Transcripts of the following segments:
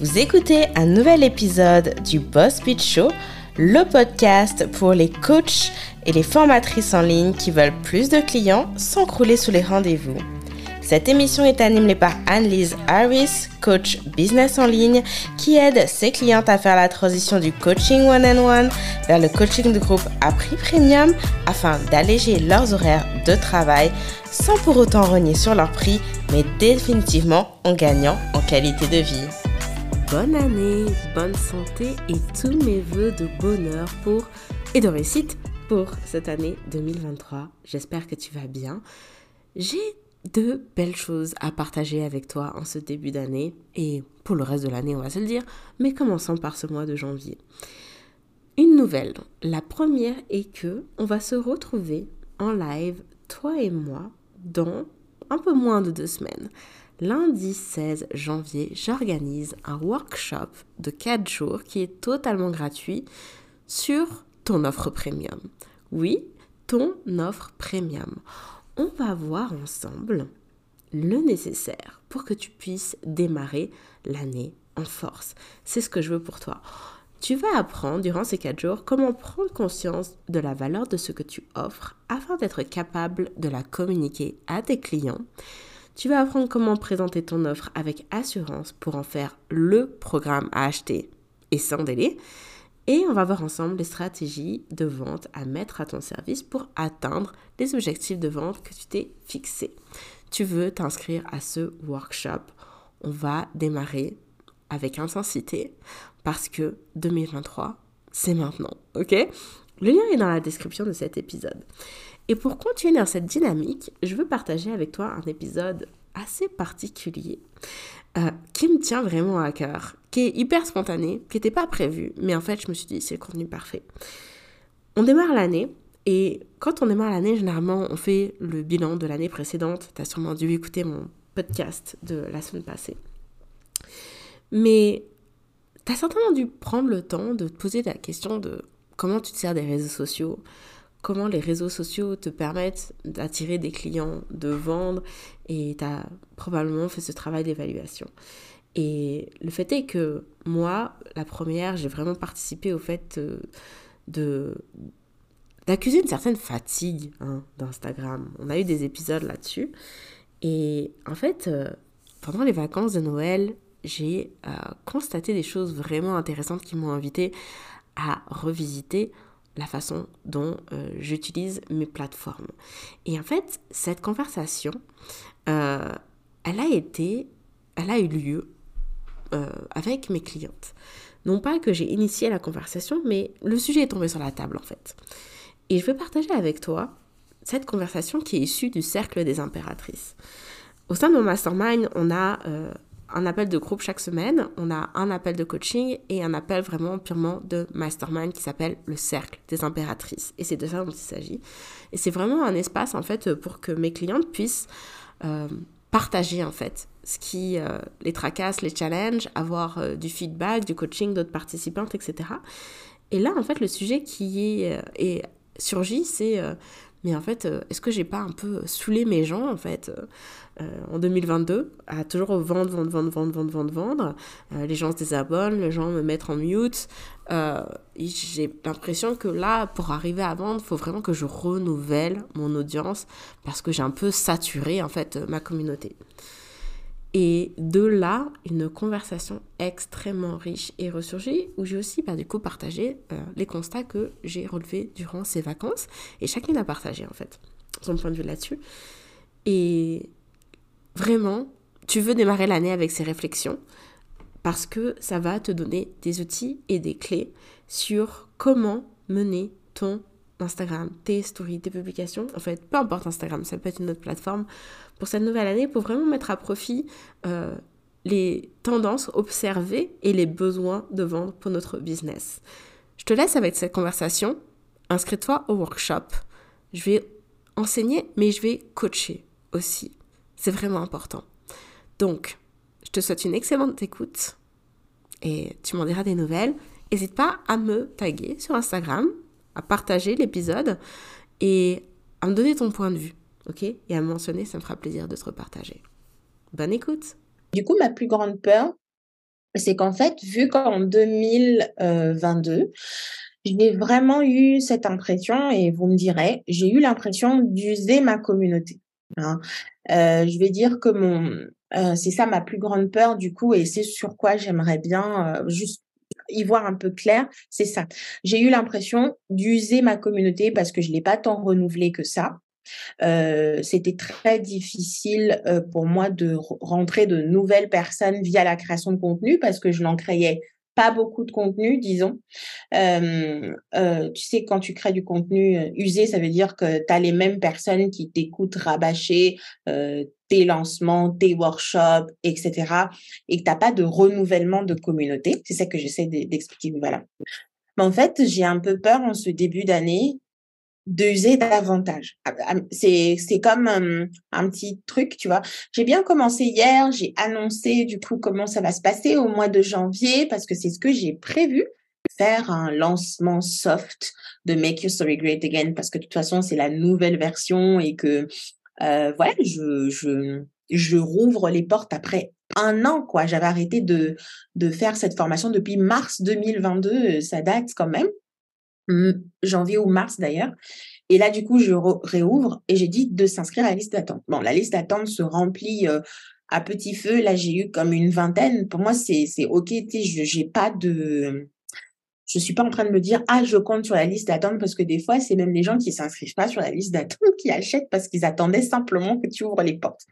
Vous écoutez un nouvel épisode du Boss Pitch Show, le podcast pour les coachs et les formatrices en ligne qui veulent plus de clients sans crouler sous les rendez-vous. Cette émission est animée par Anne-Lise Harris, coach business en ligne, qui aide ses clientes à faire la transition du coaching one-on-one vers le coaching de groupe à prix premium afin d'alléger leurs horaires de travail sans pour autant renier sur leur prix, mais définitivement en gagnant en qualité de vie. Bonne année, bonne santé et tous mes voeux de bonheur pour et de réussite pour cette année 2023. J'espère que tu vas bien. J'ai de belles choses à partager avec toi en ce début d'année et pour le reste de l'année, on va se le dire, mais commençons par ce mois de janvier. Une nouvelle. La première est que on va se retrouver en live, toi et moi, dans un peu moins de deux semaines. Lundi 16 janvier, j'organise un workshop de 4 jours qui est totalement gratuit sur ton offre premium. Oui, ton offre premium on va voir ensemble le nécessaire pour que tu puisses démarrer l'année en force. C'est ce que je veux pour toi. Tu vas apprendre durant ces quatre jours comment prendre conscience de la valeur de ce que tu offres afin d'être capable de la communiquer à tes clients. Tu vas apprendre comment présenter ton offre avec assurance pour en faire le programme à acheter et sans délai. Et on va voir ensemble les stratégies de vente à mettre à ton service pour atteindre les objectifs de vente que tu t'es fixés. Tu veux t'inscrire à ce workshop. On va démarrer avec intensité parce que 2023, c'est maintenant. OK? Le lien est dans la description de cet épisode. Et pour continuer dans cette dynamique, je veux partager avec toi un épisode assez particulier euh, qui me tient vraiment à cœur, qui est hyper spontané, qui n'était pas prévu, mais en fait, je me suis dit, c'est le contenu parfait. On démarre l'année, et quand on démarre l'année, généralement, on fait le bilan de l'année précédente. Tu as sûrement dû écouter mon podcast de la semaine passée. Mais tu as certainement dû prendre le temps de te poser la question de comment tu te sers des réseaux sociaux, comment les réseaux sociaux te permettent d'attirer des clients, de vendre, et tu as probablement fait ce travail d'évaluation. Et le fait est que moi, la première, j'ai vraiment participé au fait euh, de d'accuser une certaine fatigue hein, d'Instagram. On a eu des épisodes là-dessus. Et en fait, euh, pendant les vacances de Noël, j'ai euh, constaté des choses vraiment intéressantes qui m'ont invité à revisiter la façon dont euh, j'utilise mes plateformes. Et en fait, cette conversation, euh, elle a été, elle a eu lieu euh, avec mes clientes. Non pas que j'ai initié la conversation, mais le sujet est tombé sur la table en fait. Et je vais partager avec toi cette conversation qui est issue du cercle des impératrices. Au sein de mon mastermind, on a un appel de groupe chaque semaine, on a un appel de coaching et un appel vraiment purement de mastermind qui s'appelle le cercle des impératrices. Et c'est de ça dont il s'agit. Et c'est vraiment un espace en fait pour que mes clientes puissent euh, partager en fait ce qui euh, les tracasse, les challenge, avoir euh, du feedback, du coaching d'autres participantes, etc. Et là en fait le sujet qui est, est surgit, c'est mais en fait, est-ce que j'ai pas un peu saoulé mes gens en fait euh, en 2022 à toujours vendre, vendre, vendre, vendre, vendre, vendre, vendre. Euh, les gens se désabonnent, les gens me mettent en mute. Euh, j'ai l'impression que là, pour arriver à vendre, il faut vraiment que je renouvelle mon audience parce que j'ai un peu saturé en fait ma communauté. Et de là, une conversation extrêmement riche et ressurgie, où j'ai aussi bah, du coup partagé les constats que j'ai relevés durant ces vacances. Et chacune a partagé en fait son point de vue là-dessus. Et Vraiment, tu veux démarrer l'année avec ces réflexions parce que ça va te donner des outils et des clés sur comment mener ton Instagram, tes stories, tes publications, en fait, peu importe Instagram, ça peut être une autre plateforme, pour cette nouvelle année, pour vraiment mettre à profit euh, les tendances observées et les besoins de vendre pour notre business. Je te laisse avec cette conversation. Inscris-toi au workshop. Je vais enseigner, mais je vais coacher aussi. C'est vraiment important. Donc, je te souhaite une excellente écoute et tu m'en diras des nouvelles. N'hésite pas à me taguer sur Instagram, à partager l'épisode et à me donner ton point de vue, ok? Et à me mentionner, ça me fera plaisir de te repartager. Bonne écoute Du coup, ma plus grande peur, c'est qu'en fait, vu qu'en 2022, j'ai vraiment eu cette impression, et vous me direz, j'ai eu l'impression d'user ma communauté. Hein. Euh, je vais dire que mon, euh, c'est ça ma plus grande peur du coup, et c'est sur quoi j'aimerais bien euh, juste y voir un peu clair, c'est ça. J'ai eu l'impression d'user ma communauté parce que je l'ai pas tant renouvelée que ça. Euh, c'était très difficile euh, pour moi de rentrer de nouvelles personnes via la création de contenu parce que je n'en créais pas beaucoup de contenu, disons. Euh, tu sais, quand tu crées du contenu usé, ça veut dire que tu as les mêmes personnes qui t'écoutent rabâcher tes lancements, tes workshops, etc. Et que tu n'as pas de renouvellement de communauté. C'est ça que j'essaie d'expliquer. Voilà. Mais en fait, j'ai un peu peur en ce début d'année d'user davantage. Ah, ah, c'est, c'est comme un petit truc, tu vois. J'ai bien commencé hier, j'ai annoncé du coup comment ça va se passer au mois de janvier parce que c'est ce que j'ai prévu faire un lancement soft de Make Your Story Great Again parce que de toute façon c'est la nouvelle version et que euh, voilà je je je rouvre les portes après un an quoi j'avais arrêté de de faire cette formation depuis mars 2022 ça date quand même janvier ou mars d'ailleurs. Et là, du coup, je réouvre et j'ai dit de s'inscrire à la liste d'attente. Bon, la liste d'attente se remplit euh, à petit feu. Là, j'ai eu comme une vingtaine. Pour moi, c'est OK. Je j'ai pas de... Je suis pas en train de me dire, ah, je compte sur la liste d'attente parce que des fois, c'est même les gens qui s'inscrivent pas sur la liste d'attente qui achètent parce qu'ils attendaient simplement que tu ouvres les portes.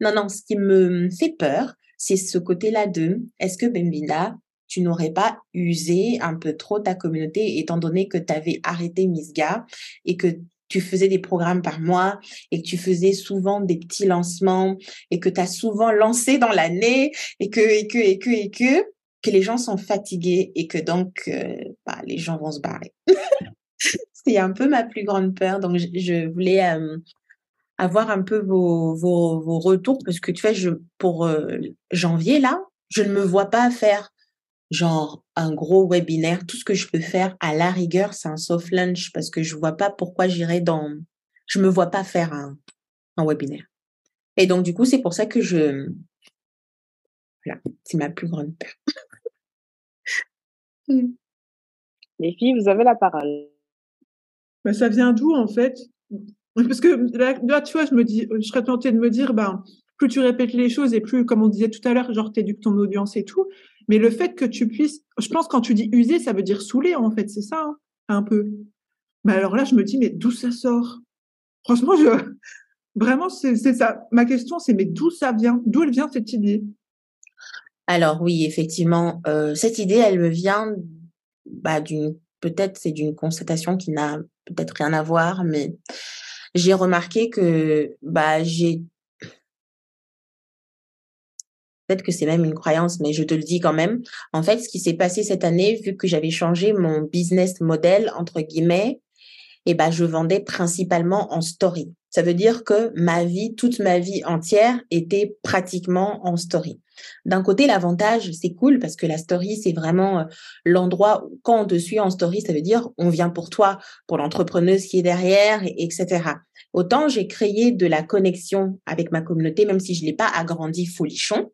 Non, non, ce qui me fait peur, c'est ce côté-là de, est-ce que Bembina tu n'aurais pas usé un peu trop ta communauté étant donné que tu avais arrêté Misga et que tu faisais des programmes par mois et que tu faisais souvent des petits lancements et que tu as souvent lancé dans l'année et que, et que, et que, et que, que les gens sont fatigués et que donc, euh, bah, les gens vont se barrer. C'est un peu ma plus grande peur. Donc, je, voulais euh, avoir un peu vos, vos, vos, retours parce que tu vois, pour euh, janvier, là, je ne me vois pas faire genre un gros webinaire, tout ce que je peux faire à la rigueur, c'est un soft lunch parce que je vois pas pourquoi j'irais dans, je me vois pas faire un, un webinaire. Et donc, du coup, c'est pour ça que je, voilà, c'est ma plus grande peur. Hmm. Les filles, vous avez la parole. Ben, ça vient d'où, en fait? Parce que là, tu vois, je me dis, je serais tentée de me dire, ben, plus tu répètes les choses et plus, comme on disait tout à l'heure, genre, t'éduques ton audience et tout. Mais le fait que tu puisses, je pense quand tu dis user, ça veut dire saouler en fait, c'est ça, hein, un peu. Mais alors là, je me dis, mais d'où ça sort? Franchement, vraiment, c'est ça. Ma question, c'est mais d'où ça vient? D'où elle vient cette idée? Alors oui, effectivement, euh, cette idée, elle me vient bah, d'une, peut-être c'est d'une constatation qui n'a peut-être rien à voir, mais j'ai remarqué que bah, j'ai peut-être que c'est même une croyance, mais je te le dis quand même. En fait, ce qui s'est passé cette année, vu que j'avais changé mon business model, entre guillemets, eh ben, je vendais principalement en story. Ça veut dire que ma vie, toute ma vie entière était pratiquement en story. D'un côté, l'avantage, c'est cool parce que la story, c'est vraiment euh, l'endroit où quand on te suit en story, ça veut dire on vient pour toi, pour l'entrepreneuse qui est derrière, etc. Autant j'ai créé de la connexion avec ma communauté, même si je l'ai pas agrandi folichon,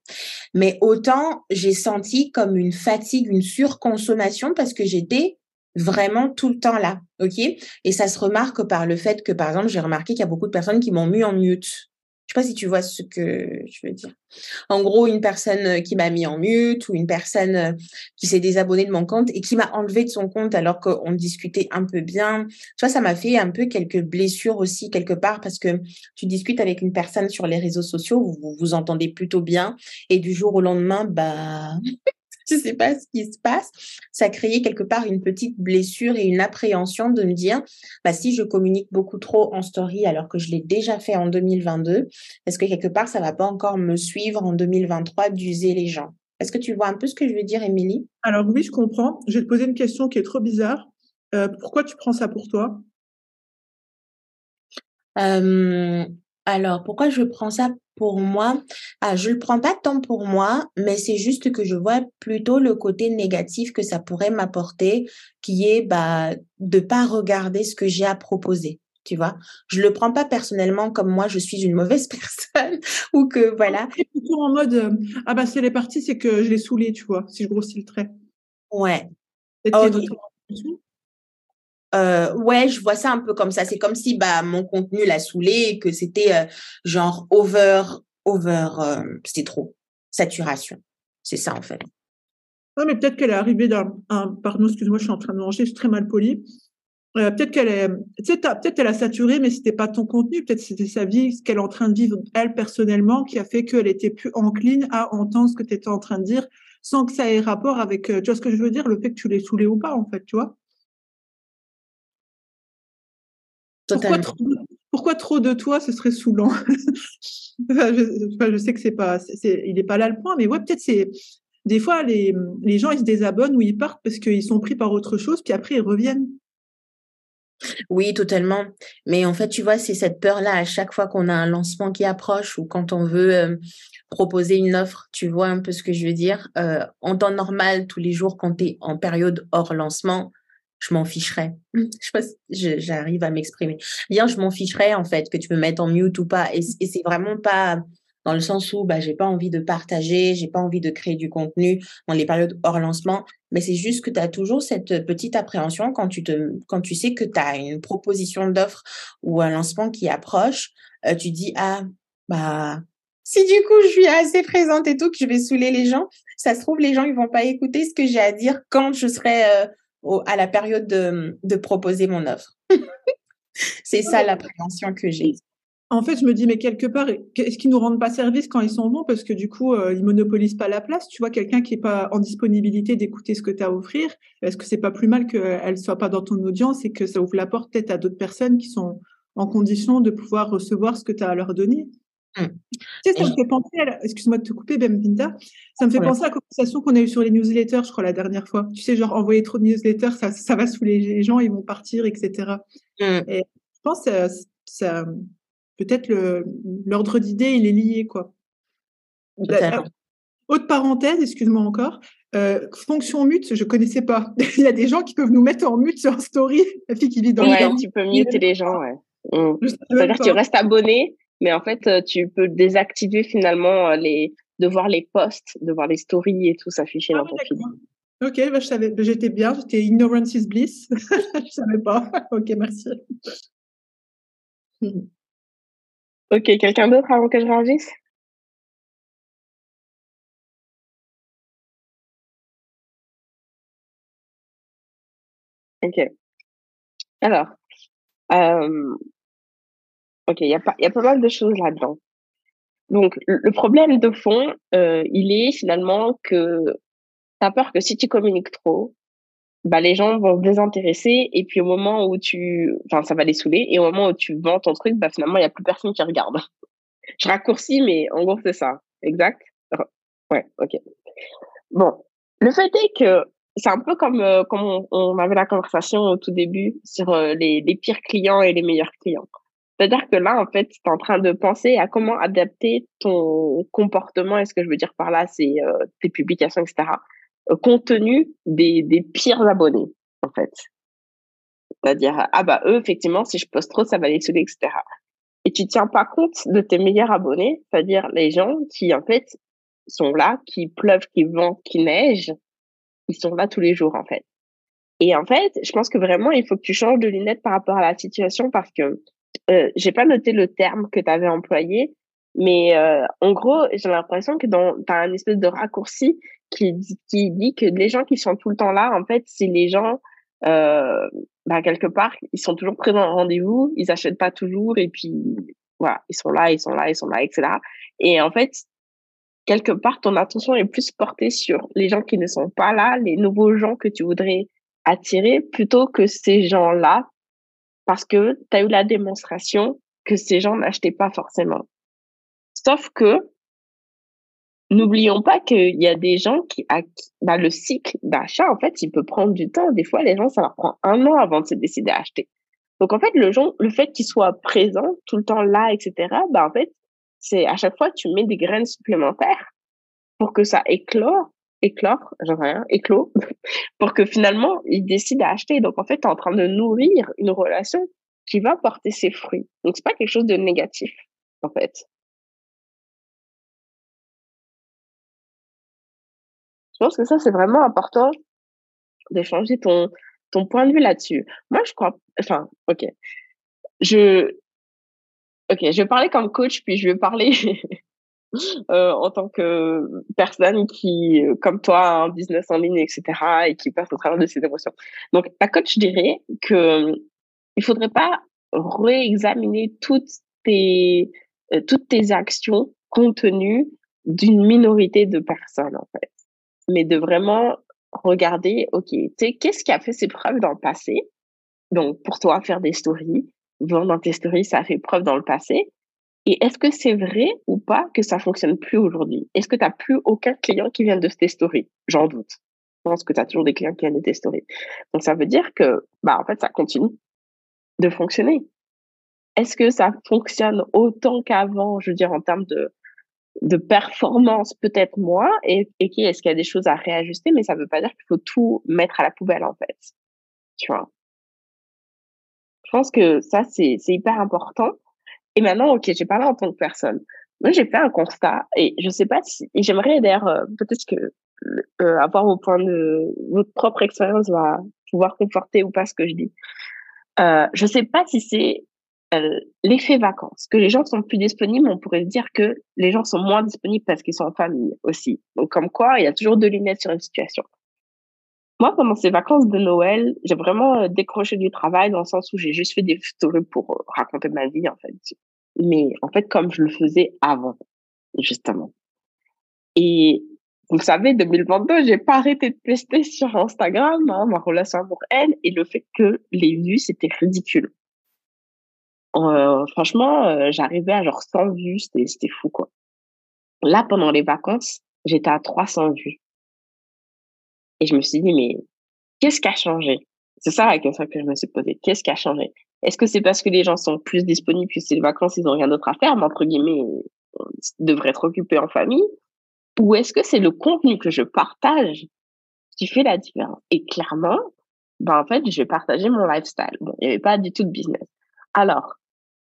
mais autant j'ai senti comme une fatigue, une surconsommation parce que j'étais vraiment tout le temps là, ok? Et ça se remarque par le fait que, par exemple, j'ai remarqué qu'il y a beaucoup de personnes qui m'ont mis en mute je sais pas si tu vois ce que je veux dire. En gros, une personne euh, qui m'a mis en mute ou une personne euh, qui s'est désabonnée de mon compte et qui m'a enlevé de son compte alors qu'on discutait un peu bien. Tu vois, ça m'a fait un peu quelques blessures aussi quelque part parce que tu discutes avec une personne sur les réseaux sociaux, vous vous entendez plutôt bien et du jour au lendemain, bah je sais pas ce qui se passe. Ça créait quelque part une petite blessure et une appréhension de me dire, bah, si je communique beaucoup trop en story alors que je l'ai déjà fait en 2022, est-ce que quelque part ça va pas encore me suivre en 2023 d'user les gens? Est-ce que tu vois un peu ce que je veux dire, Émilie? Alors oui, je comprends. Je vais te poser une question qui est trop bizarre. Euh, pourquoi tu prends ça pour toi? Euh, alors, pourquoi je prends ça pour moi, ah, je le prends pas tant pour moi, mais c'est juste que je vois plutôt le côté négatif que ça pourrait m'apporter, qui est bah de pas regarder ce que j'ai à proposer. tu vois. Je le prends pas personnellement comme moi, je suis une mauvaise personne ou que voilà. Plutôt en mode euh, ah bah c'est les parties, c'est que je l'ai saoulé, tu vois, si je grossis le trait. Ouais. Euh, ouais, je vois ça un peu comme ça. C'est comme si bah mon contenu l'a saoulé et que c'était euh, genre over, over, c'était trop, saturation. C'est ça en fait. Ouais, mais peut-être qu'elle est arrivée d'un, un, pardon, excuse-moi, je suis en train de manger, je suis très mal polie. Euh, peut-être qu'elle est, peut-être elle a saturé, mais c'était pas ton contenu. Peut-être c'était sa vie, ce qu'elle est en train de vivre elle personnellement, qui a fait qu'elle était plus encline à entendre ce que tu étais en train de dire, sans que ça ait rapport avec, euh, tu vois ce que je veux dire, le fait que tu l'aies saoulé ou pas, en fait, tu vois? Pourquoi trop, pourquoi trop, de toi, ce serait saoulant? Je, je, sais que c'est pas, c'est, il est pas là le point, mais ouais, peut-être c'est des fois les, les gens ils se désabonnent ou ils partent parce qu'ils sont pris par autre chose, puis après ils reviennent. Oui, totalement. Mais en fait, tu vois, c'est cette peur-là à chaque fois qu'on a un lancement qui approche ou quand on veut euh, proposer une offre, tu vois un peu ce que je veux dire. Euh, en temps normal, tous les jours, quand tu es en période hors lancement, je m'en ficherais. Je sais pas si j'arrive à m'exprimer. Bien, je m'en ficherais en fait, que tu peux mettre en mute ou pas. Et, et c'est vraiment pas dans le sens où bah, j'ai pas envie de partager, j'ai pas envie de créer du contenu dans les périodes hors lancement, mais c'est juste que tu as toujours cette petite appréhension quand tu, te, quand tu sais que tu as une proposition d'offre ou un lancement qui approche, euh, tu dis, ah, bah, si du coup je suis assez présente et tout, que je vais saouler les gens, ça se trouve, les gens, ils vont pas écouter ce que j'ai à dire quand je serai euh, à la période de, proposer mon offre. c'est ça l'appréhension que j'ai. En fait, je me dis, mais quelque part, est-ce qu'ils nous rendent pas service quand ils sont bons parce que du coup, euh, ils monopolisent pas la place Tu vois, quelqu'un qui est pas en disponibilité d'écouter ce que tu as à offrir, est-ce que c'est pas plus mal qu'elle soit pas dans ton audience et que ça ouvre la porte peut-être à d'autres personnes qui sont en condition de pouvoir recevoir ce que tu as à leur donner? Mmh. Tu sais, ça me fait penser Excuse-moi de te couper, Bemvinda. Ça me fait penser à la conversation qu'on a eue sur les newsletters, je crois, la dernière fois. Tu sais, genre, envoyer trop de newsletters, ça, ça va saouler les gens, ils vont partir, etc. Mmh. Et je pense que ça, ça peut-être l'ordre d'idée, il est lié, quoi. Autre parenthèse, excuse-moi encore. Euh, fonction mute, je connaissais pas. il y a des gens qui peuvent nous mettre en mute sur un story. La fille qui vit dans ouais, tu peux muter les gens, ouais. Mmh. C'est-à-dire que tu restes abonné, mais en fait, euh, tu peux désactiver finalement euh, les, de voir les posts, de voir les stories et tout s'afficher ah dans ton feed. Ok, bah, je savais, bah, j'étais bien, j'étais ignorance is bliss. je savais pas. ok, merci. Ok, quelqu'un d'autre avant que je réagisse? Ok. Alors, euh, ok, il y a pas, y a pas mal de choses là-dedans. Donc, le problème de fond, euh, il est finalement que tu as peur que si tu communiques trop, bah, les gens vont se désintéresser et puis au moment où tu, enfin, ça va les saouler et au moment où tu vends ton truc, bah, finalement, il n'y a plus personne qui regarde. Je raccourcis, mais en gros, c'est ça. Exact? Ouais, ok. Bon. Le fait est que c'est un peu comme, euh, comme on, avait la conversation au tout début sur euh, les, les pires clients et les meilleurs clients. C'est-à-dire que là, en fait, tu es en train de penser à comment adapter ton comportement. Et ce que je veux dire par là, c'est euh, tes publications, etc contenu des, des pires abonnés, en fait. C'est-à-dire, ah bah eux, effectivement, si je poste trop, ça va les saouler, etc. Et tu tiens pas compte de tes meilleurs abonnés, c'est-à-dire les gens qui, en fait, sont là, qui pleuvent, qui vent, qui neige, ils sont là tous les jours, en fait. Et en fait, je pense que vraiment, il faut que tu changes de lunettes par rapport à la situation parce que euh, j'ai pas noté le terme que tu avais employé, mais euh, en gros, j'ai l'impression que dans as un espèce de raccourci qui, qui dit que les gens qui sont tout le temps là, en fait, c'est les gens, euh, bah, quelque part, ils sont toujours présents au rendez-vous, ils achètent pas toujours, et puis voilà, ils sont là, ils sont là, ils sont là, etc. Et en fait, quelque part, ton attention est plus portée sur les gens qui ne sont pas là, les nouveaux gens que tu voudrais attirer, plutôt que ces gens-là, parce que tu as eu la démonstration que ces gens n'achetaient pas forcément. Sauf que, n'oublions pas qu'il y a des gens qui, bah, le cycle d'achat, en fait, il peut prendre du temps. Des fois, les gens, ça leur prend un an avant de se décider à acheter. Donc, en fait, le, le fait qu'ils soient présents tout le temps là, etc., bah, en fait, c'est à chaque fois, tu mets des graines supplémentaires pour que ça éclore, éclore, j'en rien, éclore, pour que finalement, ils décident d'acheter. Donc, en fait, tu es en train de nourrir une relation qui va porter ses fruits. Donc, c'est pas quelque chose de négatif, en fait. Je pense que ça, c'est vraiment important de changer ton, ton point de vue là-dessus. Moi, je crois, enfin, ok. Je, ok, je vais parler comme coach, puis je vais parler euh, en tant que personne qui, comme toi, a un business en ligne, etc., et qui passe au travers de ses émotions. Donc, la coach dirait que il faudrait pas réexaminer toutes tes, euh, toutes tes actions compte tenu d'une minorité de personnes, en fait. Mais de vraiment regarder, OK, qu'est-ce qui a fait ses preuves dans le passé? Donc, pour toi, faire des stories, vendre dans tes stories, ça a fait preuve dans le passé. Et est-ce que c'est vrai ou pas que ça fonctionne plus aujourd'hui? Est-ce que tu n'as plus aucun client qui vient de tes stories? J'en doute. Je pense que tu as toujours des clients qui viennent de tes stories. Donc, ça veut dire que, bah, en fait, ça continue de fonctionner. Est-ce que ça fonctionne autant qu'avant, je veux dire, en termes de, de performance, peut-être moins, et, et qui est-ce qu'il y a des choses à réajuster, mais ça ne veut pas dire qu'il faut tout mettre à la poubelle, en fait. Tu vois? Je pense que ça, c'est hyper important. Et maintenant, ok, j'ai parlé en tant que personne. Moi, j'ai fait un constat, et je sais pas si, et j'aimerais d'ailleurs, euh, peut-être que euh, avoir vos points de, votre propre expérience va pouvoir conforter ou pas ce que je dis. Euh, je sais pas si c'est euh, l'effet vacances, que les gens sont plus disponibles, on pourrait dire que les gens sont moins disponibles parce qu'ils sont en famille aussi. Donc comme quoi, il y a toujours deux lunettes sur une situation. Moi, pendant ces vacances de Noël, j'ai vraiment euh, décroché du travail dans le sens où j'ai juste fait des stories pour euh, raconter ma vie, en fait. Mais en fait, comme je le faisais avant, justement. Et vous savez, 2022, j'ai pas arrêté de poster sur Instagram, hein, ma relation amour-haine, et le fait que les vues, c'était ridicule. Euh, franchement, euh, j'arrivais à genre 100 vues, c'était fou, quoi. Là, pendant les vacances, j'étais à 300 vues. Et je me suis dit, mais qu'est-ce qui a changé? C'est ça la question que je me suis posée. Qu'est-ce qui a changé? Est-ce que c'est parce que les gens sont plus disponibles puisque c'est les vacances, ils ont rien d'autre à faire, mais entre guillemets, ils devraient être occupés en famille? Ou est-ce que c'est le contenu que je partage qui fait la différence? Et clairement, ben en fait, je partager mon lifestyle. Bon, il n'y avait pas du tout de business. Alors,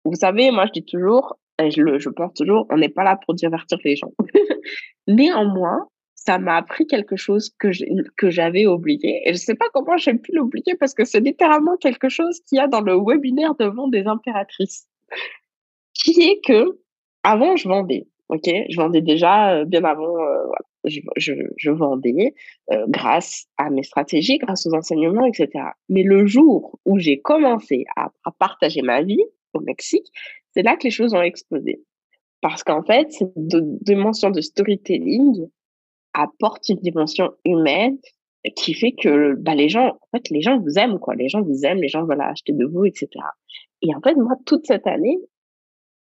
vous savez, moi, je dis toujours, je, le, je pense toujours, on n'est pas là pour divertir les gens. Néanmoins, ça m'a appris quelque chose que que j'avais oublié. Et je sais pas comment j'ai pu l'oublier parce que c'est littéralement quelque chose qu'il y a dans le webinaire de vente des impératrices. Qui est que, avant, je vendais. OK? Je vendais déjà euh, bien avant, euh. Je, vendais euh, grâce à mes stratégies, grâce aux enseignements, etc. Mais le jour où j'ai commencé à, à partager ma vie, au Mexique, c'est là que les choses ont explosé. Parce qu'en fait, cette dimension de storytelling apporte une dimension humaine qui fait que bah, les gens, en fait, les gens vous aiment, quoi. Les gens vous aiment, les gens veulent acheter de vous, etc. Et en fait, moi, toute cette année,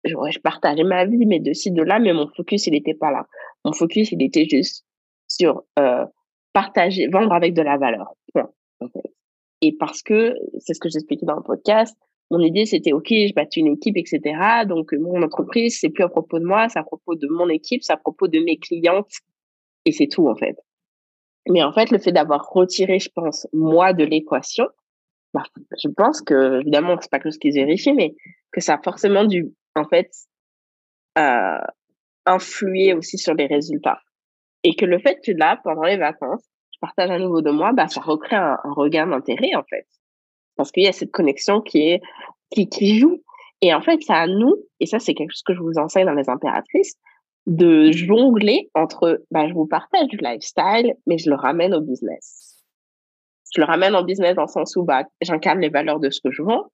je, partageais ma vie, mais de ci, de là, mais mon focus, il n'était pas là. Mon focus, il était juste sur euh, partager, vendre avec de la valeur. Et parce que, c'est ce que j'expliquais dans le podcast, mon idée, c'était, OK, je bâtis une équipe, etc. Donc, mon entreprise, c'est plus à propos de moi, c'est à propos de mon équipe, c'est à propos de mes clientes. Et c'est tout, en fait. Mais en fait, le fait d'avoir retiré, je pense, moi de l'équation, bah, je pense que, évidemment, c'est pas quelque chose qui est vérifié, mais que ça a forcément dû, en fait, euh, influer aussi sur les résultats. Et que le fait que là, pendant les vacances, je partage à nouveau de moi, bah, ça recrée un, un regain d'intérêt, en fait parce qu'il y a cette connexion qui est qui, qui joue. Et en fait, c'est à nous, et ça c'est quelque chose que je vous enseigne dans les impératrices, de jongler entre, bah, je vous partage du lifestyle, mais je le ramène au business. Je le ramène au business dans le sens où bah, j'incarne les valeurs de ce que je vends.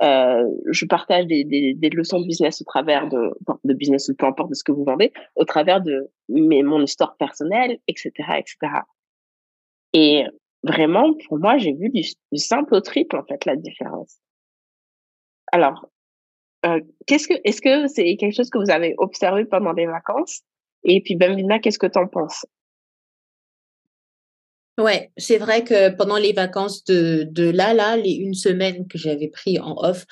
Euh, je partage des, des, des, leçons de business au travers de, de business ou peu importe de ce que vous vendez, au travers de mes, mon histoire personnelle, etc., etc. Et vraiment, pour moi, j'ai vu du, simple au triple, en fait, la différence. Alors, euh, qu'est-ce que, est-ce que c'est quelque chose que vous avez observé pendant les vacances? Et puis, Bambina, qu'est-ce que tu en penses? Ouais, c'est vrai que pendant les vacances de, de là, là, les une semaine que j'avais pris en off,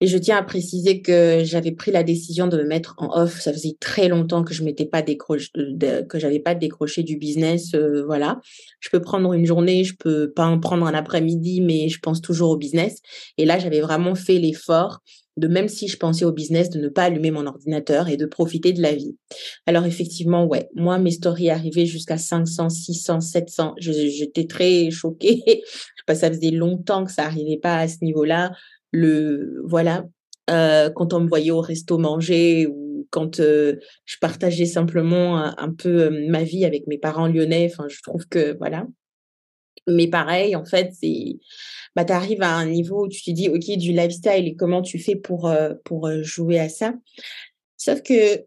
Et je tiens à préciser que j'avais pris la décision de me mettre en off. Ça faisait très longtemps que je m'étais pas décroché, que j'avais pas décroché du business. Euh, voilà. Je peux prendre une journée, je peux pas en prendre un après-midi, mais je pense toujours au business. Et là, j'avais vraiment fait l'effort de même si je pensais au business, de ne pas allumer mon ordinateur et de profiter de la vie. Alors effectivement, ouais, moi, mes stories arrivaient jusqu'à 500, 600, 700. J'étais très choquée. Parce que ça faisait longtemps que ça arrivait pas à ce niveau-là le voilà euh, quand on me voyait au resto manger ou quand euh, je partageais simplement un, peu euh, ma vie avec mes parents lyonnais enfin je trouve que voilà mais pareil en fait c'est bah tu arrives à un niveau où tu te dis ok du lifestyle et comment tu fais pour pour jouer à ça sauf que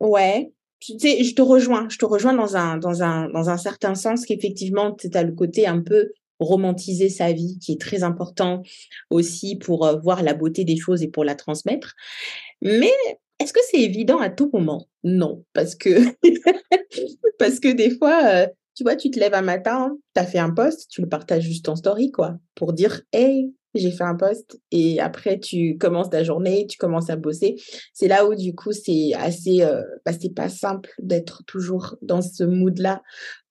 ouais tu sais, je te rejoins, je te rejoins dans un, dans un, dans un certain sens qu'effectivement, tu as le côté un peu romantiser sa vie, qui est très important aussi pour euh, voir la beauté des choses et pour la transmettre. Mais est-ce que c'est évident à tout moment? Non, parce que parce que des fois, euh, tu vois, tu te lèves un matin, tu as fait un post, tu le partages juste en story, quoi, pour dire, hey, j'ai fait un post et après tu commences ta journée, tu commences à bosser. C'est là où du coup c'est assez, euh, bah, c'est pas simple d'être toujours dans ce mood-là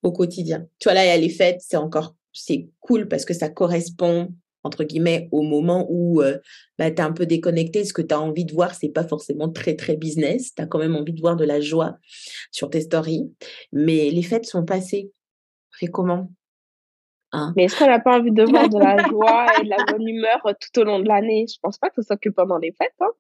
au quotidien. Tu vois là il y a les fêtes, c'est encore c'est cool parce que ça correspond entre guillemets au moment où euh, bah, tu es un peu déconnecté, ce que tu as envie de voir, c'est pas forcément très très business, tu as quand même envie de voir de la joie sur tes stories, mais les fêtes sont passées. Fait comment hein? Mais est-ce qu'on n'a pas envie de voir de la joie et de la bonne humeur tout au long de l'année? Je pense pas que ce soit que pendant les fêtes. Hein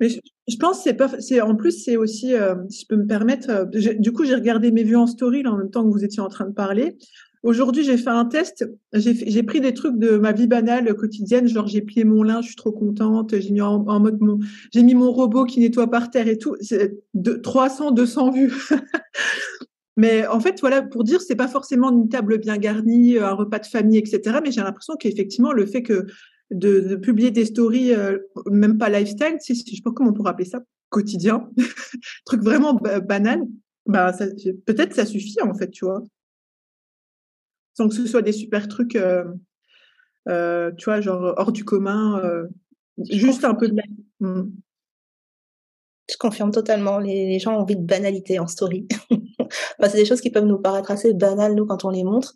je, pense c'est pas, c'est en plus c'est aussi, euh, si je peux me permettre, euh, du coup j'ai regardé mes vues en story là, en même temps que vous étiez en train de parler. Aujourd'hui j'ai fait un test, j'ai pris des trucs de ma vie banale quotidienne, genre j'ai plié mon linge, je suis trop contente, j'ai mis en, mode mon, j'ai mis mon robot qui nettoie par terre et tout, c'est de 300, 200 vues. Mais en fait, voilà, pour dire, c'est pas forcément une table bien garnie, un repas de famille, etc. Mais j'ai l'impression qu'effectivement, le fait que de, publier des stories, euh, même pas lifestyle, si, je sais pas comment on pourrait appeler ça, quotidien, truc vraiment banal, bah, peut-être ça suffit en fait, tu vois. Sans que ce soit des super trucs, euh, euh, tu vois, genre hors du commun, juste un peu de. Je confirme totalement. Les, gens ont envie de banalité en story. c'est des choses qui peuvent nous paraître assez banales, nous, quand on les montre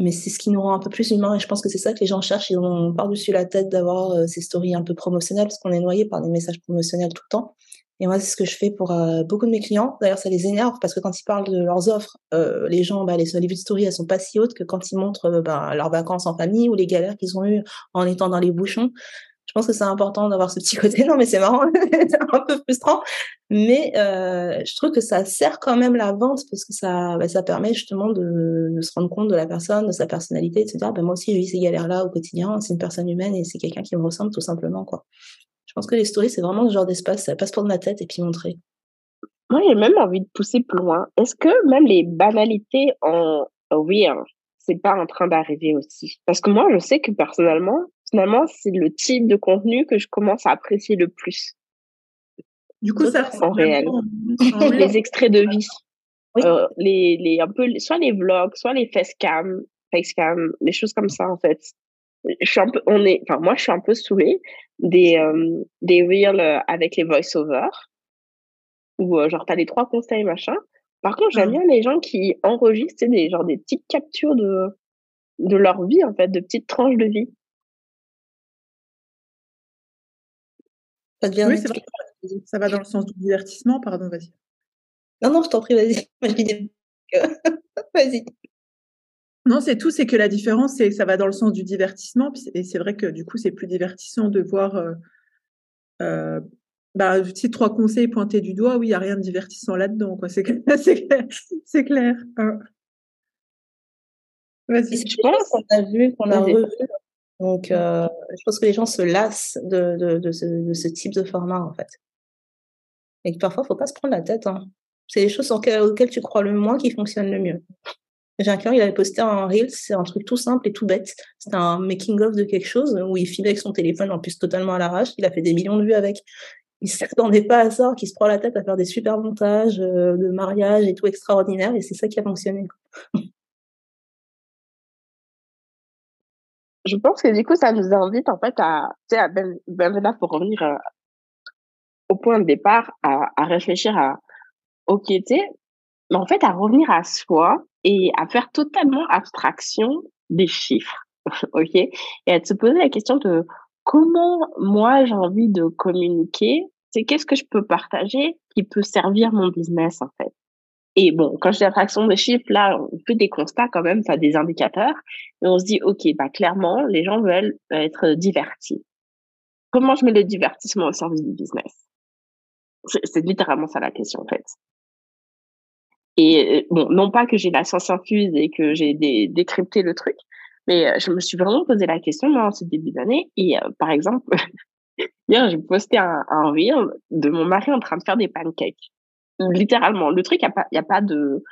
mais c'est ce qui nous rend un peu plus humains et je pense que c'est ça que les gens cherchent ils ont par-dessus la tête d'avoir euh, ces stories un peu promotionnelles parce qu'on est noyé par des messages promotionnels tout le temps et moi c'est ce que je fais pour euh, beaucoup de mes clients d'ailleurs ça les énerve parce que quand ils parlent de leurs offres euh, les gens bah, les, les vues de story elles sont pas si hautes que quand ils montrent bah, leurs vacances en famille ou les galères qu'ils ont eues en étant dans les bouchons je pense que c'est important d'avoir ce petit côté. Non, mais c'est marrant, c'est un peu frustrant. Mais euh, je trouve que ça sert quand même la vente parce que ça, bah, ça permet justement de, se rendre compte de la personne, de sa personnalité, etc. Ben, moi aussi, j'ai eu ces galères-là au quotidien. C'est une personne humaine et c'est quelqu'un qui me ressemble tout simplement. quoi. Je pense que les stories, c'est vraiment ce genre d'espace. Ça passe pour de ma tête et puis montrer. Moi, j'ai même envie de pousser plus loin. Est-ce que même les banalités en oui, hein, c'est pas en train d'arriver aussi? Parce que moi, je sais que personnellement, finalement, c'est le type de contenu que je commence à apprécier le plus. Du coup, ça en réel. les extraits de vie. Euh, les, les, un peu, soit les vlogs, soit les facecam, facecam, les choses comme ça, en fait. Je suis un peu, on est, enfin, moi, je suis un peu saoulée des, euh, des reels euh, avec les voice-over, où, genre, t'as les trois conseils, machin. Par contre, j'aime ah. bien les gens qui enregistrent, des, genre, des petites captures de, de leur vie, en fait, de petites tranches de vie. Ça va dans le sens du divertissement, pardon, vas-y. Non, non, je t'en prie, vas-y. vas-y. Non, c'est tout, c'est que la différence, c'est que ça va dans le sens du divertissement. Et c'est vrai que du coup, c'est plus divertissant de voir euh, euh, bah, si trois conseils pointés du doigt, oui, il n'y a rien de divertissant là-dedans. C'est clair. C'est clair. Hein. Vas-y. Je pense qu'on a vu, qu'on a revu donc, euh, je pense que les gens se lassent de, de, de, ce, de, ce, type de format, en fait. Et que parfois, il faut pas se prendre la tête. Hein. C'est les choses auxquelles tu crois le moins qui fonctionnent le mieux. J'ai un client, il avait posté un reel, c'est un truc tout simple et tout bête. C'était un making-of de quelque chose où il filait avec son téléphone, en plus totalement à l'arrache. Il a fait des millions de vues avec. Il s'attendait pas à ça, qu'il se prend la tête à faire des super montages euh, de mariage et tout extraordinaire. Et c'est ça qui a fonctionné. je pense que du coup, ça nous invite en fait à, à ben, ben pour revenir euh, au point de départ, à, réfléchir à, ok, mais en fait, à revenir à soi et à faire totalement abstraction des chiffres, ok, et à se poser la question de comment moi j'ai envie de communiquer, c'est qu'est-ce que je peux partager qui peut servir mon business en fait? Et bon, quand je dis abstraction des chiffres, là, on fait des constats quand même, ça des indicateurs, et on se dit, ok, bah clairement, les gens veulent être divertis. Comment je mets le divertissement au service du business? C'est littéralement ça la question en fait. Et euh, bon, non pas que j'ai la science infuse et que j'ai décrypté le truc, mais euh, je me suis vraiment posé la question dans ce début d'année. Et euh, par exemple, hier, j'ai posté un, un reel de mon mari en train de faire des pancakes. Littéralement, le truc, il n'y a, a pas de...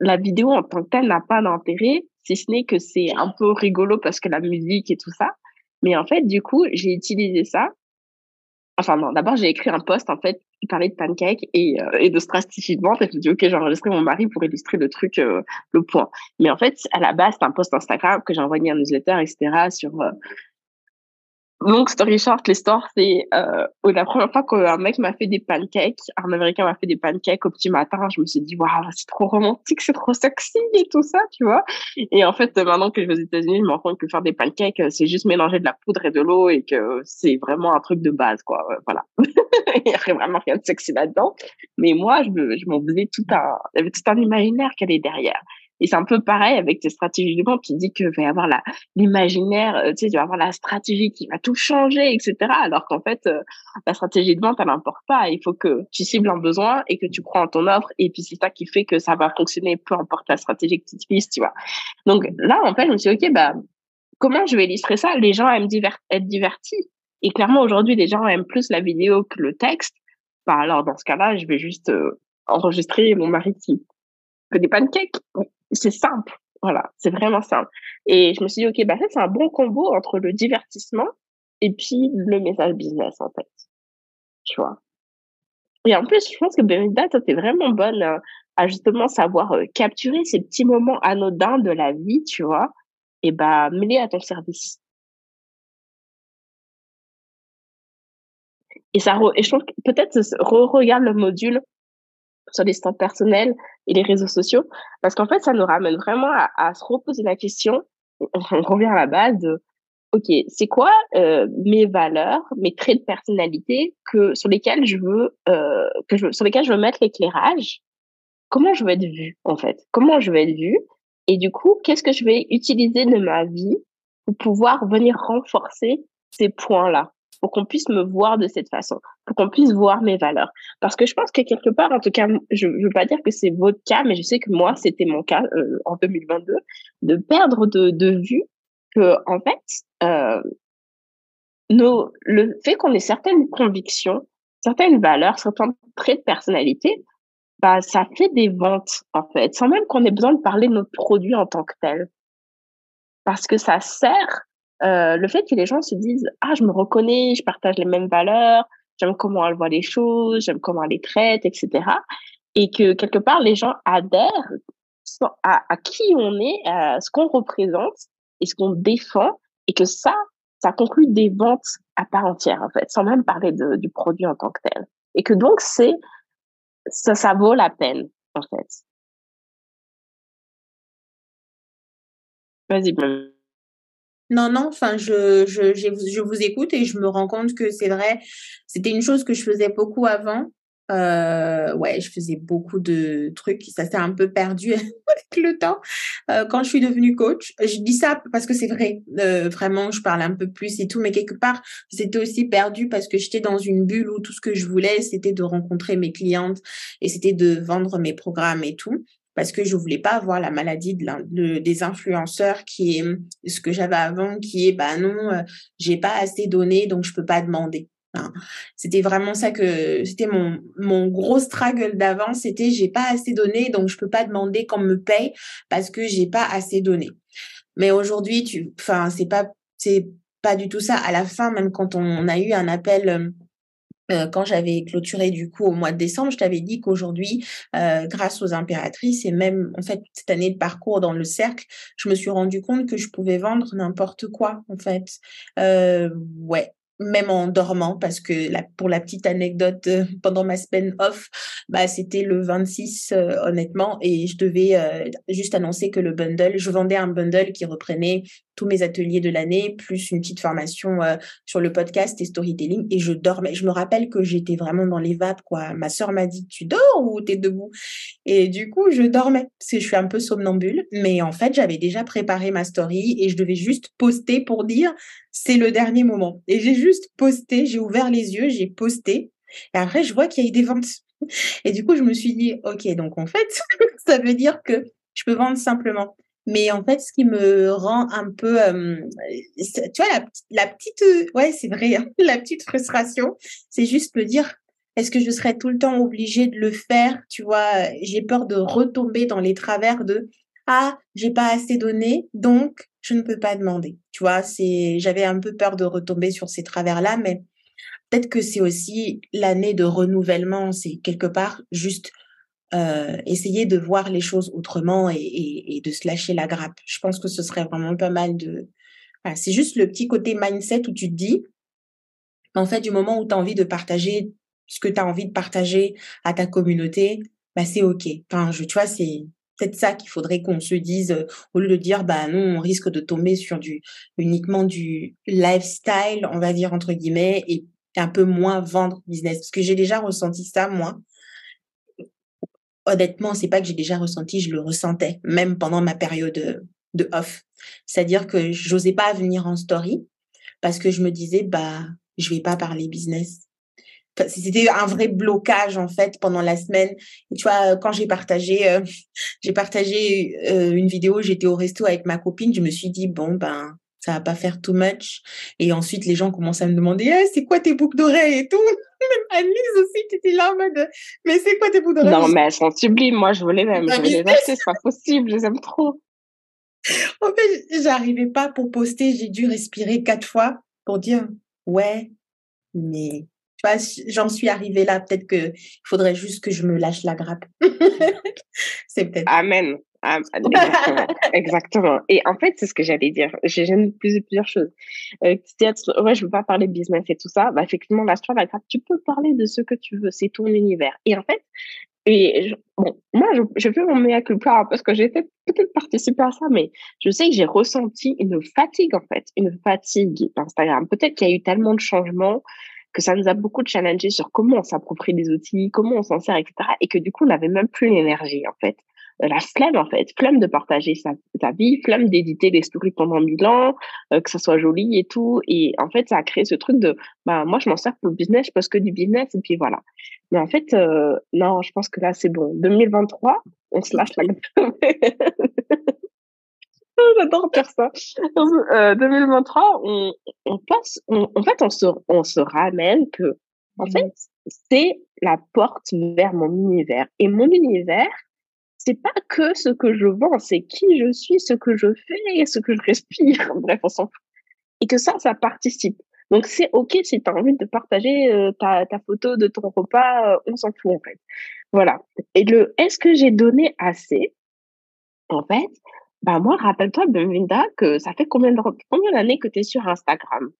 La vidéo en tant que telle n'a pas d'intérêt, si ce n'est que c'est un peu rigolo parce que la musique et tout ça. Mais en fait, du coup, j'ai utilisé ça. Enfin non, d'abord, j'ai écrit un post, en fait, qui parlait de pancakes et, euh, et de stratégie de vente. Et je me dis, OK, j'ai enregistré mon mari pour illustrer le truc, euh, le point. Mais en fait, à la base, c'est un post Instagram que j'ai envoyé un newsletter, etc., sur, euh, donc, story short, l'histoire, c'est euh, la première fois qu'un mec m'a fait des pancakes, un américain m'a fait des pancakes au petit matin, je me suis dit, waouh, c'est trop romantique, c'est trop sexy et tout ça, tu vois. Et en fait, maintenant que je vais aux États-Unis, je me rends compte que faire des pancakes, c'est juste mélanger de la poudre et de l'eau et que c'est vraiment un truc de base, quoi. Voilà. Il n'y a vraiment rien de sexy là-dedans. Mais moi, je, m'en faisais tout un, avait tout un imaginaire qu'elle est derrière. Et c'est un peu pareil avec tes stratégies de vente. Tu dis qu'il va y avoir l'imaginaire, euh, tu sais, tu vas avoir la stratégie qui va tout changer, etc. Alors qu'en fait, euh, la stratégie de vente, elle n'importe pas. Il faut que tu cibles un besoin et que tu crois en ton offre. Et puis, c'est ça qui fait que ça va fonctionner, peu importe la stratégie que tu utilises, tu vois. Donc là, en fait, je me suis dit, OK, bah, comment je vais illustrer ça? Les gens aiment être divertis. Et clairement, aujourd'hui, les gens aiment plus la vidéo que le texte. Bah, alors, dans ce cas-là, je vais juste euh, enregistrer mon mari qui fait des pancakes c'est simple. Voilà, c'est vraiment simple. Et je me suis dit, OK, bah, c'est un bon combo entre le divertissement et puis le message business, en fait. Tu vois. Et en plus, je pense que Belinda, toi, t'es vraiment bonne euh, à justement savoir euh, capturer ces petits moments anodins de la vie, tu vois, et bah, mêler à ton service. Et ça, et je trouve que peut-être re-regarde le module sur les stands personnels et les réseaux sociaux, parce qu'en fait, ça nous ramène vraiment à, se reposer la question, on revient à la base de, OK, c'est quoi euh, mes valeurs, mes traits de personnalité que sur lesquels je veux euh, que je sur lesquels je veux mettre l'éclairage? Comment je veux être vue en fait? Comment je veux être vue? Et du coup, qu'est-ce que je vais utiliser de ma vie pour pouvoir venir renforcer ces points-là? Pour qu'on puisse me voir de cette façon, pour qu'on puisse voir mes valeurs. Parce que je pense que quelque part, en tout cas, je ne veux pas dire que c'est votre cas, mais je sais que moi, c'était mon cas euh, en 2022, de perdre de, vue que, en fait, euh, nos, le fait qu'on ait certaines convictions, certaines valeurs, certains traits de personnalité, bah, ça fait des ventes, en fait, sans même qu'on ait besoin de parler de notre produit en tant que tel. Parce que ça sert euh, le fait que les gens se disent ah je me reconnais, je partage les mêmes valeurs, j'aime comment elle voit les choses, j'aime comment elle les traite, etc. Et que quelque part les gens adhèrent à, à qui on est, à ce qu'on représente et ce qu'on défend, et que ça, ça conclut des ventes à part entière en fait, sans même parler de, du produit en tant que tel. Et que donc c'est ça, ça vaut la peine en fait. Vas-y. Non, non, enfin, je, je, je, vous écoute et je me rends compte que c'est vrai, c'était une chose que je faisais beaucoup avant. Euh, ouais, je faisais beaucoup de trucs, ça s'est un peu perdu avec le temps. Euh, quand je suis devenue coach, je dis ça parce que c'est vrai, euh, vraiment, je parle un peu plus et tout, mais quelque part, c'était aussi perdu parce que j'étais dans une bulle où tout ce que je voulais, c'était de rencontrer mes clientes et c'était de vendre mes programmes et tout parce que je voulais pas avoir la maladie de, des influenceurs qui est ce que j'avais avant, qui est bah non, euh, j'ai pas assez donné donc je peux pas demander. C'était vraiment ça que c'était mon mon gros struggle d'avant, c'était j'ai pas assez donné donc je peux pas demander qu'on me paye parce que j'ai pas assez donné. Mais aujourd'hui, tu enfin c'est pas c'est pas du tout ça. À la fin, même quand on a eu un appel euh, quand j'avais clôturé du coup au mois de décembre, je t'avais dit qu'aujourd'hui, euh, grâce aux impératrices et même en fait cette année de parcours dans le cercle, je me suis rendu compte que je pouvais vendre n'importe quoi en fait. Euh, ouais, même en dormant, parce que pour la petite anecdote, euh, pendant ma semaine off, bah, c'était le 26, euh, honnêtement, et je devais euh, juste annoncer que le bundle, je vendais un bundle qui reprenait tous mes ateliers de l'année, plus une petite formation sur le podcast et storytelling, et je dormais. Je me rappelle que j'étais vraiment dans les vapes, quoi. Ma sœur m'a dit, tu dors ou t'es debout? Et du coup, je dormais, parce je suis un peu somnambule, mais en fait, j'avais déjà préparé ma story et je devais juste poster pour dire, c'est le dernier moment. Et j'ai juste posté, j'ai ouvert les yeux, j'ai posté. Et après, je vois qu'il y a eu des ventes. Et du coup, je me suis dit, OK, donc en fait, ça veut dire que je peux vendre simplement. Mais en fait, ce qui me rend un peu, tu vois, la, petite, ouais, c'est vrai, hein, la petite frustration, c'est juste me dire, est-ce que je serais tout le temps obligée de le faire Tu vois, j'ai peur de retomber dans les travers de, ah, j'ai pas assez donné, donc je ne peux pas demander. Tu vois, c'est, j'avais un peu peur de retomber sur ces travers-là, mais peut-être que c'est aussi l'année de renouvellement. C'est quelque part juste euh, essayer de voir les choses autrement et, de se lâcher la grappe. Je pense que ce serait vraiment pas mal de. c'est juste le petit côté mindset où tu te dis, en fait, du moment où tu as envie de partager ce que tu as envie de partager à ta communauté, bah c'est OK. Enfin, je, tu vois, c'est peut-être ça qu'il faudrait qu'on se dise euh, au lieu de dire bah non on risque de tomber sur du uniquement du lifestyle on va dire entre guillemets et un peu moins vendre business parce que j'ai déjà ressenti ça moi honnêtement c'est pas que j'ai déjà ressenti je le ressentais même pendant ma période de off c'est-à-dire que j'osais pas venir en story parce que je me disais bah je vais pas parler business c'était un vrai blocage en fait pendant la semaine. Et tu vois, quand j'ai partagé, euh, j'ai partagé euh, une vidéo, j'étais au resto avec ma copine, je me suis dit bon ben ça va pas faire too much. Et ensuite les gens commencent à me demander eh, c'est quoi tes boucles d'oreilles et tout? Même Annelise aussi qui était là en mode mais c'est quoi tes boucles d'oreilles? Non mais elles sont sublimes, moi je voulais même, je voulais les acheter, c'est pas possible, je les aime trop. En fait, j'arrivais pas pour poster, j'ai dû respirer quatre fois pour dire ouais mais tu vois, j'en suis arrivée là. Peut-être qu'il faudrait juste que je me lâche la grappe. c'est peut-être. Amen. Exactement. Et en fait, c'est ce que j'allais dire. J'ai plusieurs, plusieurs choses. Euh, ouais, je veux pas parler de business et tout ça. Bah, effectivement, la grappe, tu peux parler de ce que tu veux. C'est ton univers. Et en fait, et bon, moi, je, je fais mon mea culpa parce que j'ai peut-être participé à ça, mais je sais que j'ai ressenti une fatigue, en fait, une fatigue d'Instagram. Peut-être qu'il y a eu tellement de changements que ça nous a beaucoup challengé sur comment on s'approprie des outils, comment on s'en sert, etc. Et que du coup, on n'avait même plus l'énergie, en fait. La flemme, en fait, flemme de partager sa, vie, flemme d'éditer des stories pendant mille ans, euh, que ça soit joli et tout. Et en fait, ça a créé ce truc de, bah, moi, je m'en sers pour le business, je poste que du business, et puis voilà. Mais en fait, euh, non, je pense que là, c'est bon. 2023, on se lâche la J'adore faire ça. 2023, euh, on, on passe, en fait, on se, on se ramène que, en fait, c'est la porte vers mon univers. Et mon univers, c'est pas que ce que je vends, c'est qui je suis, ce que je fais, ce que je respire. Bref, on s'en fout. Et que ça, ça participe. Donc, c'est OK si tu as envie de partager euh, ta, ta, photo de ton repas, euh, on s'en fout, en fait. Voilà. Et le est-ce que j'ai donné assez En fait, bah moi, rappelle-toi, Belinda, que ça fait combien d'années que tu es sur Instagram?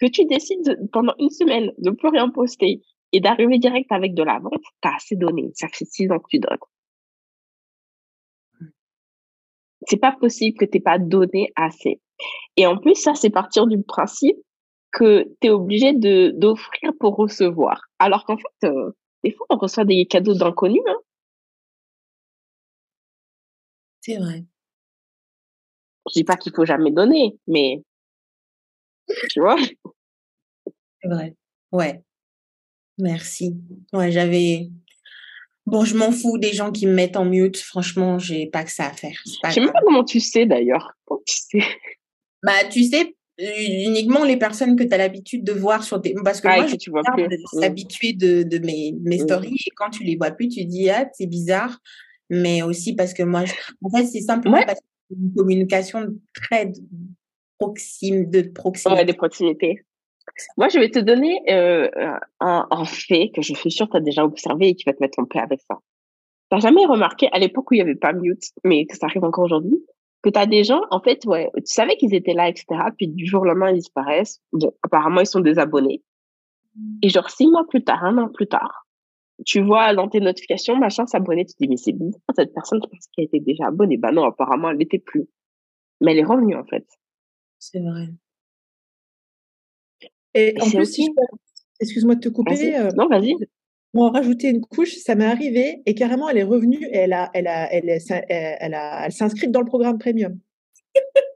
Que tu décides pendant une semaine de plus rien poster et d'arriver direct avec de la vente, tu as assez donné. Ça fait six ans que tu donnes. C'est pas possible que tu pas donné assez. Et en plus, ça, c'est partir du principe que tu es obligé de d'offrir pour recevoir. Alors qu'en fait, euh, des fois, on reçoit des cadeaux d'inconnus. Hein. C'est vrai. Je dis pas qu'il faut jamais donner, mais tu vois? C'est vrai. Ouais. Merci. Ouais, j'avais. Bon, je m'en fous des gens qui me mettent en mute. Franchement, j'ai pas que ça à faire. Je sais même pas comment tu sais d'ailleurs. tu sais? Bah, tu sais, uniquement les personnes que tu as l'habitude de voir sur tes. Parce que ah, moi, je tu vois s'habituer de, de mes, mes mmh. stories et quand tu les vois plus, tu dis, ah, c'est bizarre. Mais aussi parce que moi, en fait, c'est simplement parce que une communication très proxime, de proximité. Ouais, de proximité. Moi, je vais te donner euh, un, un, fait que je suis sûre que tu as déjà observé et qui va te mettre en paix avec ça. T'as jamais remarqué, à l'époque où il n'y avait pas mute, mais que ça arrive encore aujourd'hui, que tu as des gens, en fait, ouais, tu savais qu'ils étaient là, etc., puis du jour au lendemain, ils disparaissent. Bon, apparemment, ils sont désabonnés. Et genre, six mois plus tard, un an plus tard, tu vois dans tes notifications, machin s'abonner, tu te dis, mais c'est bizarre, cette personne, je pense qu'elle était déjà abonnée. Bah non, apparemment, elle n'était plus. Mais elle est revenue, en fait. C'est vrai. Et, en plus, si excuse-moi de te couper. Euh, non, vas-y. Pour en rajouter une couche, ça m'est arrivé et carrément, elle est revenue et elle a, elle a, elle, elle, elle, a, elle s'est inscrite dans le programme premium.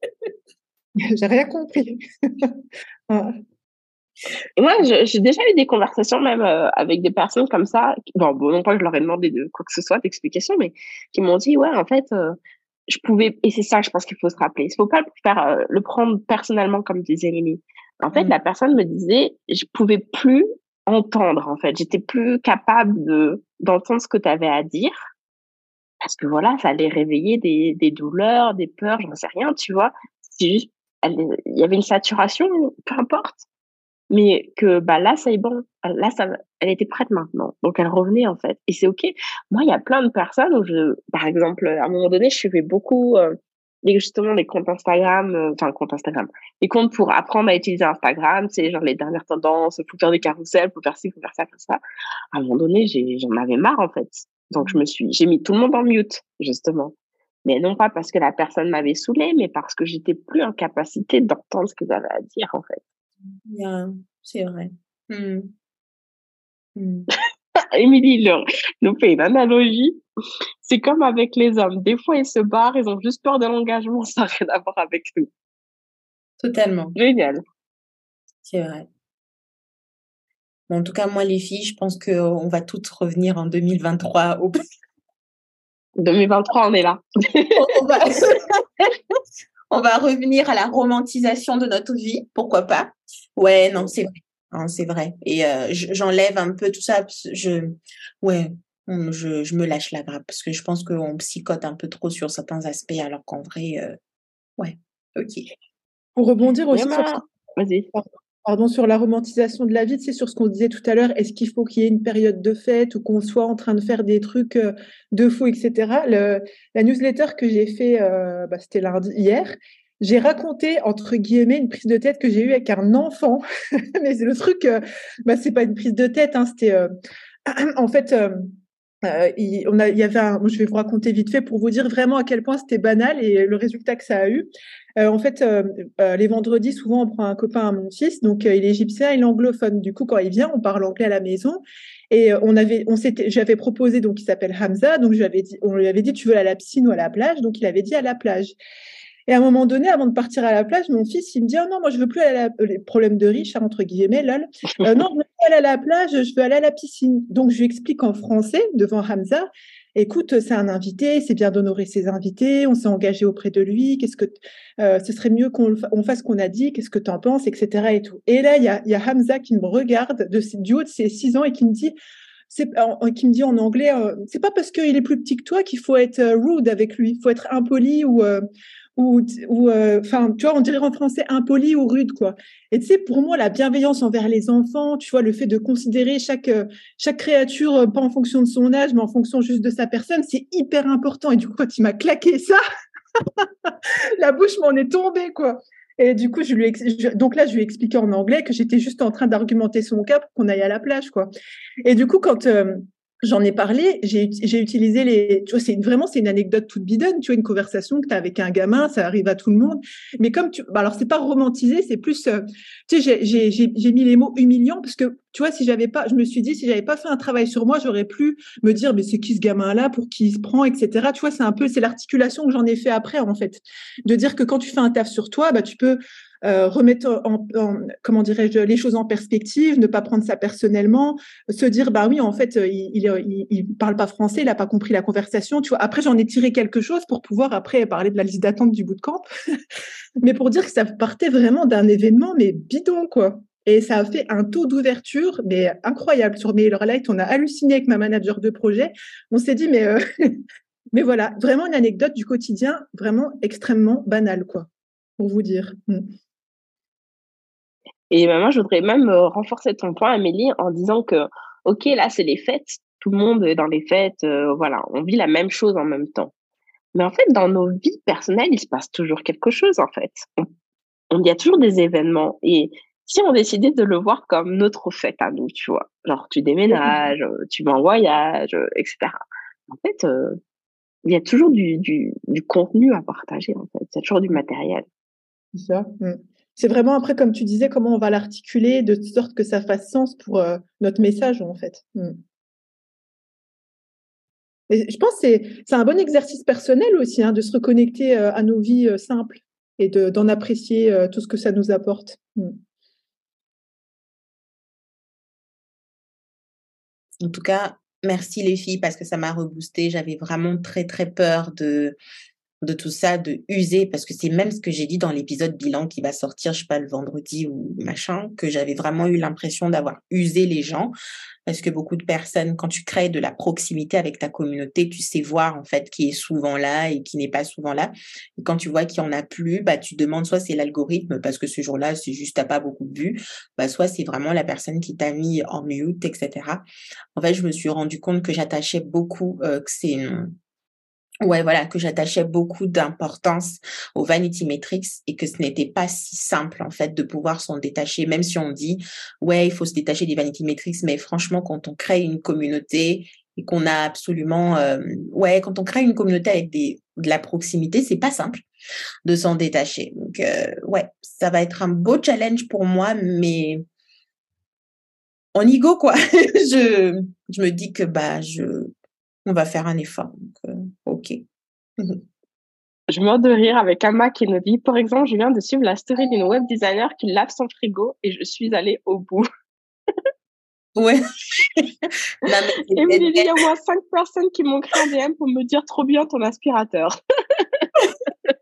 J'ai rien compris. Et moi, j'ai déjà eu des conversations même euh, avec des personnes comme ça. Bon, bon, non pas que je leur ai demandé de quoi que ce soit, d'explication, mais qui m'ont dit, ouais, en fait, euh, je pouvais, et c'est ça, je pense qu'il faut se rappeler. Il faut pas le faire, euh, le prendre personnellement comme des ennemis. En fait, mmh. la personne me disait, je pouvais plus entendre, en fait. J'étais plus capable de, d'entendre ce que tu avais à dire. Parce que voilà, ça allait réveiller des, des douleurs, des peurs, j'en sais rien, tu vois. C'est juste, il y avait une saturation, peu importe mais que bah là ça est bon là ça elle était prête maintenant donc elle revenait en fait et c'est ok moi il y a plein de personnes où je par exemple à un moment donné je suivais beaucoup euh, justement les comptes Instagram euh, enfin comptes Instagram les comptes pour apprendre à utiliser Instagram c'est genre les dernières tendances pour faire des carousels pour faire ci pour faire ça pour ça à un moment donné j'en avais marre en fait donc je me suis j'ai mis tout le monde en mute justement mais non pas parce que la personne m'avait saoulé mais parce que j'étais plus en capacité d'entendre ce qu'ils avaient à dire en fait c'est vrai. Mmh. Mmh. Émilie nous fait une analogie. C'est comme avec les hommes. Des fois, ils se barrent, ils ont juste peur de l'engagement, ça n'a rien à voir avec nous. Totalement. Génial. C'est vrai. en tout cas, moi, les filles, je pense qu'on va toutes revenir en 2023 au 2023, on est là. on, va... on va revenir à la romantisation de notre vie, pourquoi pas. Ouais, non, c'est vrai. Hein, c'est vrai. Et euh, j'enlève un peu tout ça. Je, ouais, je, je me lâche la grappe parce que je pense qu'on psychote un peu trop sur certains aspects alors qu'en vrai, euh, ouais, ok. Pour rebondir aussi sur. Pardon, sur la romantisation de la vie, c'est sur ce qu'on disait tout à l'heure, est-ce qu'il faut qu'il y ait une période de fête ou qu'on soit en train de faire des trucs euh, de faux, etc. Le, la newsletter que j'ai fait, bah, c'était lundi hier, j'ai raconté entre guillemets une prise de tête que j'ai eue avec un enfant, mais c'est le truc, euh, bah c'est pas une prise de tête, hein, c'était euh, en fait. Euh, euh, il, y avait un, je vais vous raconter vite fait pour vous dire vraiment à quel point c'était banal et le résultat que ça a eu. En fait, les vendredis, souvent, on prend un copain à mon fils, donc il est égyptien, il est anglophone. Du coup, quand il vient, on parle anglais à la maison. Et on avait, on s'était, j'avais proposé, donc il s'appelle Hamza, donc je dit, on lui avait dit, tu veux aller à la piscine ou à la plage, donc il avait dit à la plage. Et à un moment donné, avant de partir à la plage, mon fils, il me dit, oh non, moi, je veux plus aller à la... les problèmes de riche, hein, entre guillemets, lol. Euh, non, je veux plus aller à la plage, je veux aller à la piscine. Donc, je lui explique en français devant Hamza, écoute, c'est un invité, c'est bien d'honorer ses invités, on s'est engagé auprès de lui, qu'est-ce que euh, ce serait mieux qu'on fasse ce qu'on a dit, qu'est-ce que tu en penses, etc. Et, tout. et là, il y a, y a, Hamza qui me regarde de, du haut de ses six ans et qui me dit, c'est, qui me dit en anglais, euh, c'est pas parce qu'il est plus petit que toi qu'il faut être rude avec lui, il faut être impoli ou, ou, euh, enfin, tu vois, on dirait en français impoli ou rude, quoi. Et tu sais, pour moi, la bienveillance envers les enfants, tu vois, le fait de considérer chaque euh, chaque créature euh, pas en fonction de son âge, mais en fonction juste de sa personne, c'est hyper important. Et du coup, quand il m'a claqué ça, la bouche m'en est tombée, quoi. Et du coup, je lui donc là, je lui ai expliqué en anglais que j'étais juste en train d'argumenter son cas pour qu'on aille à la plage, quoi. Et du coup, quand J'en ai parlé, j'ai utilisé les. Tu vois, c'est vraiment c'est une anecdote toute bidonne. Tu vois, une conversation que tu as avec un gamin, ça arrive à tout le monde. Mais comme tu, bah alors c'est pas romantisé, c'est plus. Euh, tu sais, j'ai mis les mots humiliants parce que tu vois, si j'avais pas, je me suis dit si j'avais pas fait un travail sur moi, j'aurais pu me dire mais c'est qui ce gamin là, pour qui il se prend, etc. Tu vois, c'est un peu c'est l'articulation que j'en ai fait après en fait, de dire que quand tu fais un taf sur toi, bah tu peux euh, remettre en, comment dirais-je les choses en perspective, ne pas prendre ça personnellement, se dire bah oui en fait euh, il, il, il parle pas français, il a pas compris la conversation, tu vois. Après j'en ai tiré quelque chose pour pouvoir après parler de la liste d'attente du bootcamp, mais pour dire que ça partait vraiment d'un événement mais bidon quoi. Et ça a fait un taux d'ouverture, mais incroyable. Sur MailerLite, on a halluciné avec ma manager de projet. On s'est dit, mais, euh, mais voilà, vraiment une anecdote du quotidien, vraiment extrêmement banale, quoi, pour vous dire. Et moi, je voudrais même renforcer ton point, Amélie, en disant que, OK, là, c'est les fêtes. Tout le monde est dans les fêtes. voilà, on vit la même chose en même temps. Mais en fait, dans nos vies personnelles, il se passe toujours quelque chose, en fait. Il y a toujours des événements. Et si on décidait de le voir comme notre fête à nous, tu vois, genre tu déménages, euh, tu vas en voyage, euh, etc. En fait, euh, il y a toujours du, contenu à partager, en fait. Il y a toujours du matériel. C'est ça. Mmh. C'est vraiment après, comme tu disais, comment on va l'articuler de sorte que ça fasse sens pour notre message, en fait. Et je pense que c'est un bon exercice personnel aussi, hein, de se reconnecter à nos vies simples et d'en apprécier tout ce que ça nous apporte. Mmh. En tout cas, merci les filles parce que ça m'a reboosté. J'avais vraiment très très peur de de tout ça, de user, parce que c'est même ce que j'ai dit dans l'épisode bilan qui va sortir, je sais pas, le vendredi ou machin, que j'avais vraiment eu l'impression d'avoir usé les gens, parce que beaucoup de personnes, quand tu crées de la proximité avec ta communauté, tu sais voir en fait qui est souvent là et qui n'est pas souvent là. Et quand tu vois qu'il en a plus, bah tu demandes soit c'est l'algorithme parce que ce jour-là c'est juste t'as pas beaucoup de vues, bah soit c'est vraiment la personne qui t'a mis en mute, etc. En fait, je me suis rendu compte que j'attachais beaucoup euh, que c'est ouais, voilà, que j'attachais beaucoup d'importance au vanity metrics et que ce n'était pas si simple, en fait, de pouvoir s'en détacher, même si on dit, ouais, il faut se détacher des vanity metrics, mais franchement, quand on crée une communauté et qu'on a absolument, euh, ouais, quand on crée une communauté avec des, de la proximité, c'est pas simple de s'en détacher. Donc, euh, ouais, ça va être un beau challenge pour moi, mais en ego, quoi. je, je me dis que, bah, je, on va faire un effort. Donc, euh, OK. Je meurs de rire avec Amma qui nous dit, par exemple, je viens de suivre la story d'une web designer qui lave son frigo et je suis allée au bout. Ouais. et il y a au moins cinq personnes qui m'ont créé un DM pour me dire trop bien ton aspirateur.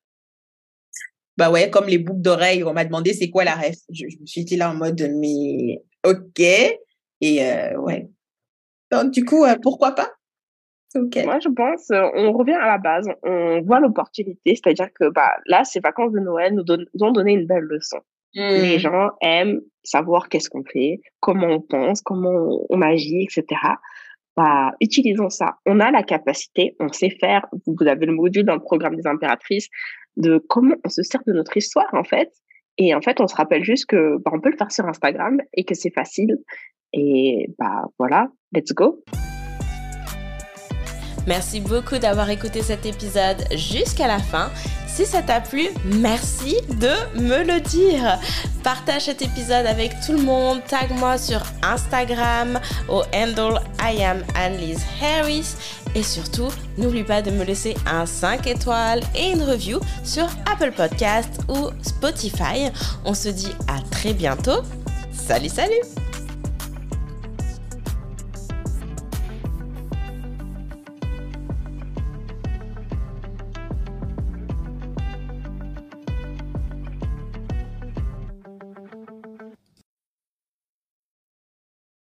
bah ouais, comme les boucles d'oreilles, on m'a demandé c'est quoi la ref? Je, me suis dit là en mode mais ok. Et euh, ouais. Donc du coup, euh, pourquoi pas? Moi, je pense, euh, on revient à la base, on voit l'opportunité, c'est-à-dire que bah, là, ces vacances de Noël nous, ont donné une belle leçon. Les mmh. gens aiment savoir qu'est-ce qu'on fait, comment on pense, comment on, agit, etc. Bah, utilisons ça. On a la capacité, on sait faire. Vous avez le module dans le programme des impératrices de comment on se sert de notre histoire, en fait. Et en fait, on se rappelle juste que bah, on peut le faire sur Instagram et que c'est facile. Et bah voilà, let's go. Merci beaucoup d'avoir écouté cet épisode jusqu'à la fin. Si ça t'a plu, merci de me le dire. Partage cet épisode avec tout le monde. Tag moi sur Instagram au handle I am Annelise Harris. Et surtout, n'oublie pas de me laisser un 5 étoiles et une review sur Apple Podcast ou Spotify. On se dit à très bientôt. Salut, salut